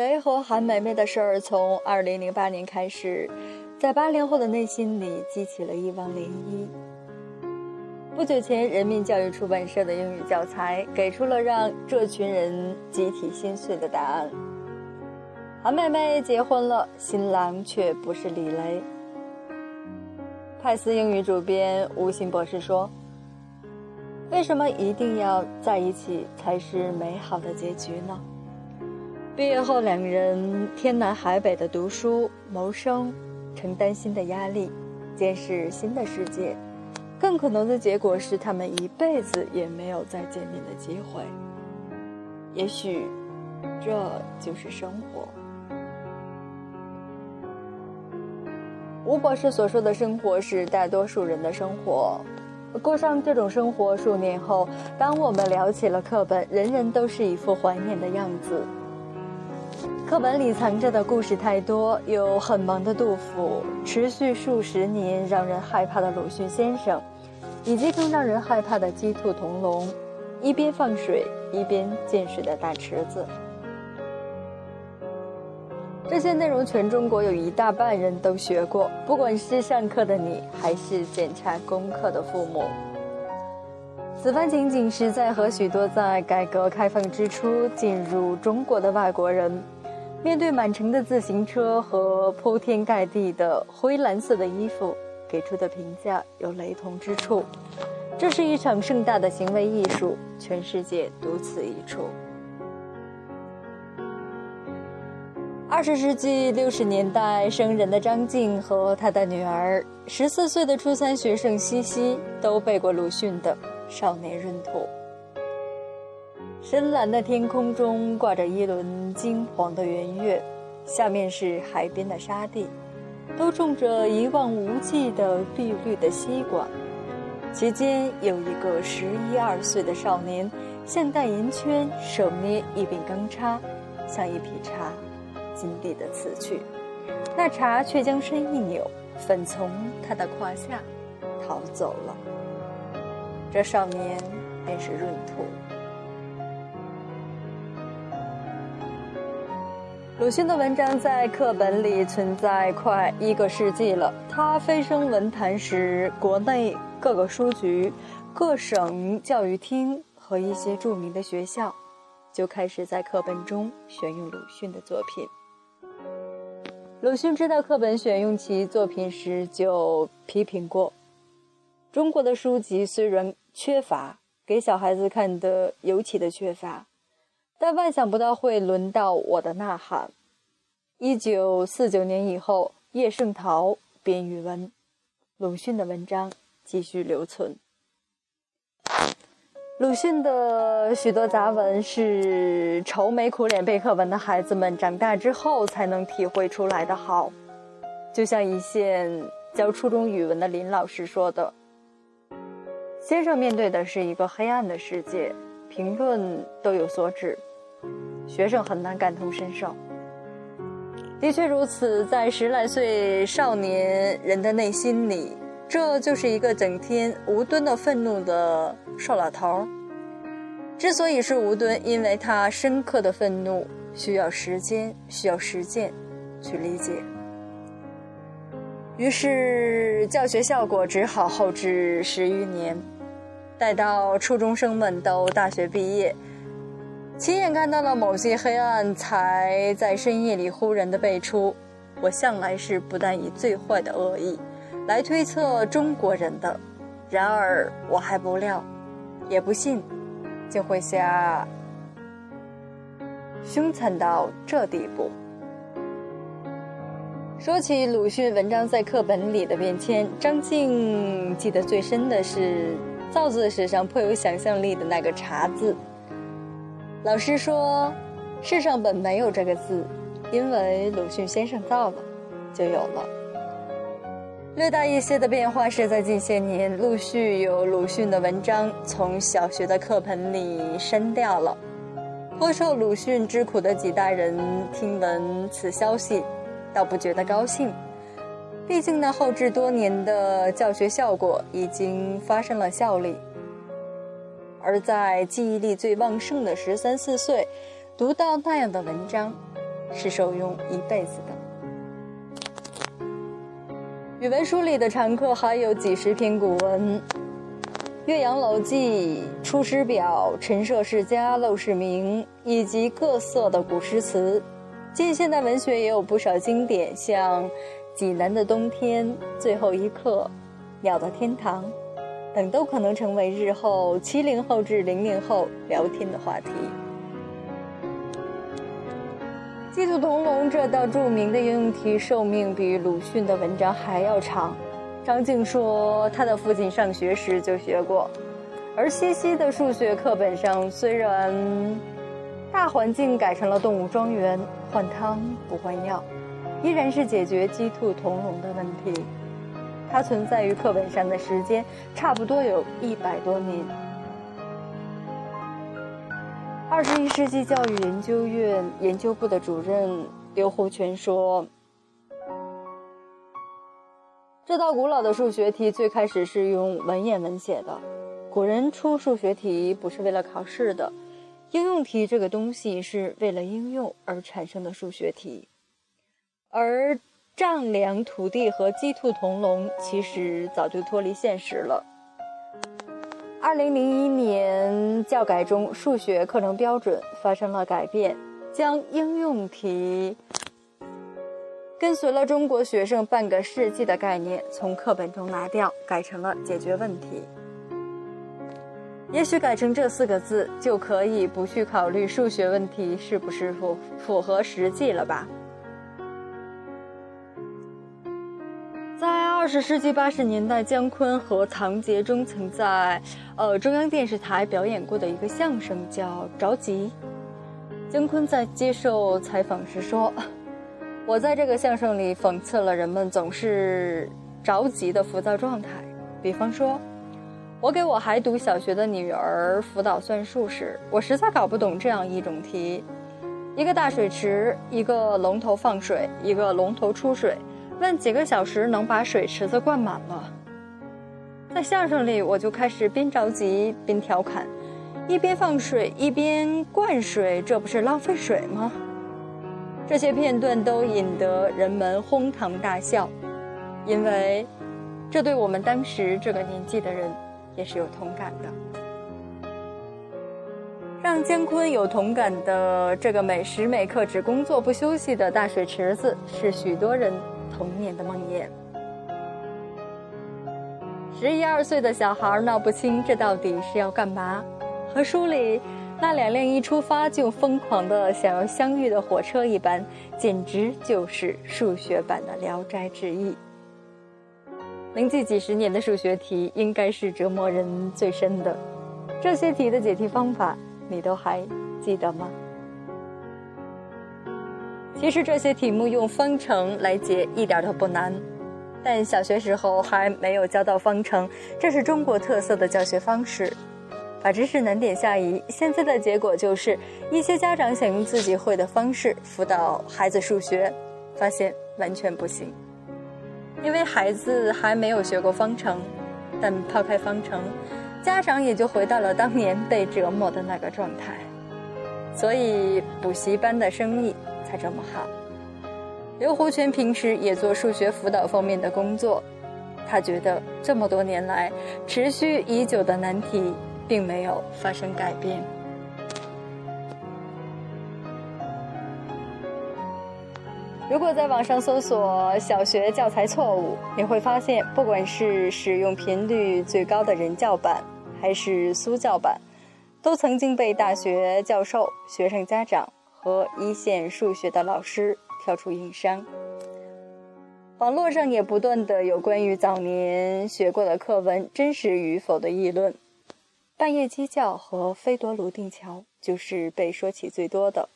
雷和韩梅梅的事儿，从二零零八年开始，在八零后的内心里激起了一汪涟漪。不久前，人民教育出版社的英语教材给出了让这群人集体心碎的答案：韩梅梅结婚了，新郎却不是李雷。派斯英语主编吴昕博士说：“为什么一定要在一起才是美好的结局呢？”毕业后，两人天南海北的读书、谋生，承担新的压力，见识新的世界。更可能的结果是，他们一辈子也没有再见面的机会。也许，这就是生活。吴博士所说的生活是大多数人的生活。过上这种生活数年后，当我们聊起了课本，人人都是一副怀念的样子。课本里藏着的故事太多，有很忙的杜甫，持续数十年让人害怕的鲁迅先生，以及更让人害怕的鸡兔同笼，一边放水一边见水的大池子。这些内容全中国有一大半人都学过，不管是上课的你，还是检查功课的父母。此番情景是在和许多在改革开放之初进入中国的外国人。面对满城的自行车和铺天盖地的灰蓝色的衣服，给出的评价有雷同之处。这是一场盛大的行为艺术，全世界独此一处。二十世纪六十年代生人的张静和他的女儿，十四岁的初三学生西西，都背过鲁迅的《少年闰土》。深蓝的天空中挂着一轮金黄的圆月，下面是海边的沙地，都种着一望无际的碧绿的西瓜。其间有一个十一二岁的少年，像戴银圈，手捏一柄钢叉，像一匹茶，金地的刺去。那茶却将身一扭，粉从他的胯下逃走了。这少年便是闰土。鲁迅的文章在课本里存在快一个世纪了。他飞升文坛时，国内各个书局、各省教育厅和一些著名的学校，就开始在课本中选用鲁迅的作品。鲁迅知道课本选用其作品时，就批评过：中国的书籍虽然缺乏，给小孩子看的尤其的缺乏。但万想不到会轮到我的呐喊。一九四九年以后，叶圣陶编语文，鲁迅的文章继续留存。鲁迅的许多杂文是愁眉苦脸背课文的孩子们长大之后才能体会出来的好。就像一线教初中语文的林老师说的：“先生面对的是一个黑暗的世界，评论都有所指。”学生很难感同身受。的确如此，在十来岁少年人的内心里，这就是一个整天无端的愤怒的瘦老头。之所以是无端，因为他深刻的愤怒需要时间，需要实践去理解。于是教学效果只好后置十余年，待到初中生们都大学毕业。亲眼看到了某些黑暗，才在深夜里忽然的背出。我向来是不但以最坏的恶意来推测中国人的，然而我还不料，也不信，竟会下凶残到这地步。说起鲁迅文章在课本里的变迁，张静记得最深的是造字史上颇有想象力的那个“茶”字。老师说，世上本没有这个字，因为鲁迅先生造了，就有了。略大一些的变化是在近些年，陆续有鲁迅的文章从小学的课本里删掉了。颇受鲁迅之苦的几代人听闻此消息，倒不觉得高兴，毕竟那后置多年的教学效果已经发生了效力。而在记忆力最旺盛的十三四岁，读到那样的文章，是受用一辈子的。语文书里的常客还有几十篇古文，《岳阳楼记》《出师表》《陈涉世家》《陋室铭》，以及各色的古诗词。近现代文学也有不少经典，像《济南的冬天》《最后一课》《鸟的天堂》等，都可能成为日后七零后至零零后聊天的话题。鸡兔同笼这道著名的应用题寿命比鲁迅的文章还要长。张静说，他的父亲上学时就学过。而西西的数学课本上，虽然大环境改成了动物庄园，换汤不换药，依然是解决鸡兔同笼的问题。它存在于课本上的时间，差不多有一百多年。二十一世纪教育研究院研究部的主任刘胡全说：“这道古老的数学题最开始是用文言文写的。古人出数学题不是为了考试的，应用题这个东西是为了应用而产生的数学题。而丈量土地和鸡兔同笼，其实早就脱离现实了。”二零零一年教改中，数学课程标准发生了改变，将应用题跟随了中国学生半个世纪的概念从课本中拿掉，改成了解决问题。也许改成这四个字，就可以不去考虑数学问题是不是符符合实际了吧。二十世纪八十年代，姜昆和唐杰忠曾在，呃中央电视台表演过的一个相声叫《着急》。姜昆在接受采访时说：“我在这个相声里讽刺了人们总是着急的浮躁状态。比方说，我给我还读小学的女儿辅导算术时，我实在搞不懂这样一种题：一个大水池，一个龙头放水，一个龙头出水。”问几个小时能把水池子灌满了？在相声里，我就开始边着急边调侃，一边放水一边灌水，这不是浪费水吗？这些片段都引得人们哄堂大笑，因为这对我们当时这个年纪的人也是有同感的。让姜昆有同感的这个每时每刻只工作不休息的大水池子，是许多人。童年的梦魇，十一二岁的小孩闹不清这到底是要干嘛，和书里那两辆一出发就疯狂的想要相遇的火车一般，简直就是数学版的《聊斋志异》。能记几十年的数学题，应该是折磨人最深的。这些题的解题方法，你都还记得吗？其实这些题目用方程来解一点都不难，但小学时候还没有教到方程，这是中国特色的教学方式，把知识难点下移。现在的结果就是，一些家长想用自己会的方式辅导孩子数学，发现完全不行，因为孩子还没有学过方程。但抛开方程，家长也就回到了当年被折磨的那个状态。所以补习班的生意。他这么好。刘胡全平时也做数学辅导方面的工作，他觉得这么多年来持续已久的难题并没有发生改变。如果在网上搜索“小学教材错误”，你会发现，不管是使用频率最高的人教版，还是苏教版，都曾经被大学教授、学生家长。和一线数学的老师跳出硬伤。网络上也不断的有关于早年学过的课文真实与否的议论。半夜鸡叫和飞夺泸定桥就是被说起最多的。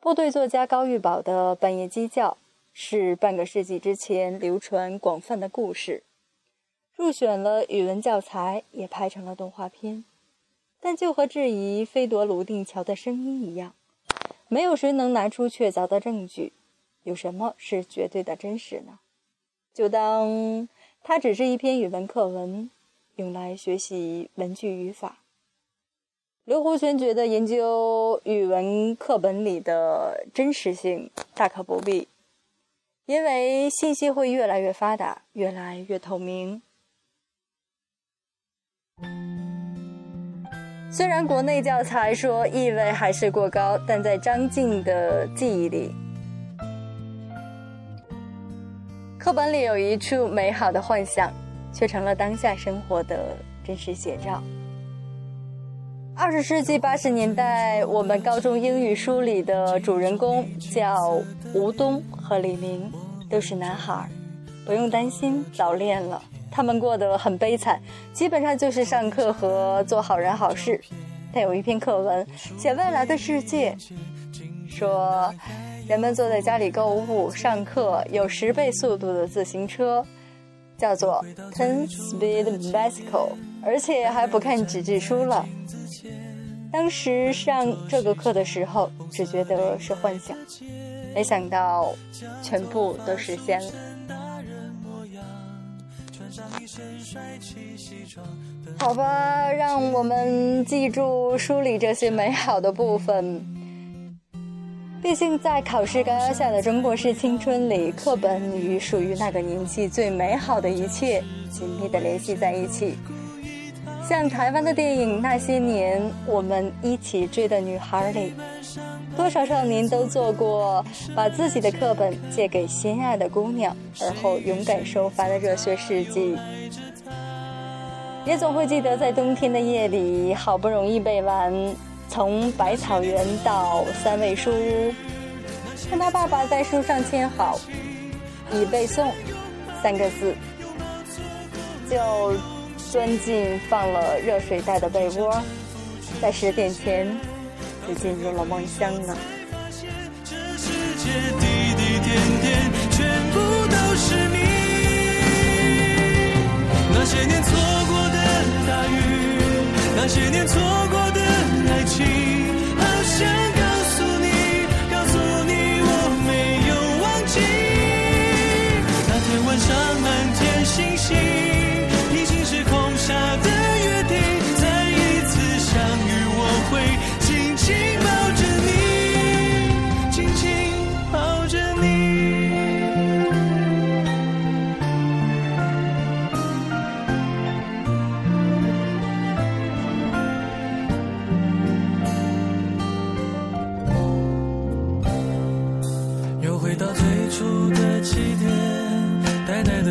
部队作家高玉宝的《半夜鸡叫》是半个世纪之前流传广泛的故事，入选了语文教材，也拍成了动画片。但就和质疑飞夺泸定桥的声音一样。没有谁能拿出确凿的证据，有什么是绝对的真实呢？就当它只是一篇语文课文，用来学习文句语法。刘胡泉觉得研究语文课本里的真实性大可不必，因为信息会越来越发达，越来越透明。虽然国内教材说意味还是过高，但在张静的记忆里，课本里有一处美好的幻想，却成了当下生活的真实写照。二十世纪八十年代，我们高中英语书里的主人公叫吴东和李明，都是男孩，不用担心早恋了。他们过得很悲惨，基本上就是上课和做好人好事。但有一篇课文写未来的世界，说人们坐在家里购物、上课，有十倍速度的自行车，叫做 Ten Speed Bicycle，而且还不看纸质书了。当时上这个课的时候，只觉得是幻想，没想到全部都实现了。好吧，让我们记住书里这些美好的部分。毕竟，在考试高压下的中国式青春里，课本与属于那个年纪最美好的一切紧密的联系在一起。像台湾的电影《那些年，我们一起追的女孩》里。多少少年都做过把自己的课本借给心爱的姑娘，而后勇敢收发的热血事迹，也总会记得在冬天的夜里，好不容易背完《从百草园到三味书屋》，看他爸爸在书上签好“已背诵”三个字，就钻进放了热水袋的被窝，在十点前。就进入了梦乡呢。世界滴滴点点，那些年错过的大雨，那些年错过的爱情，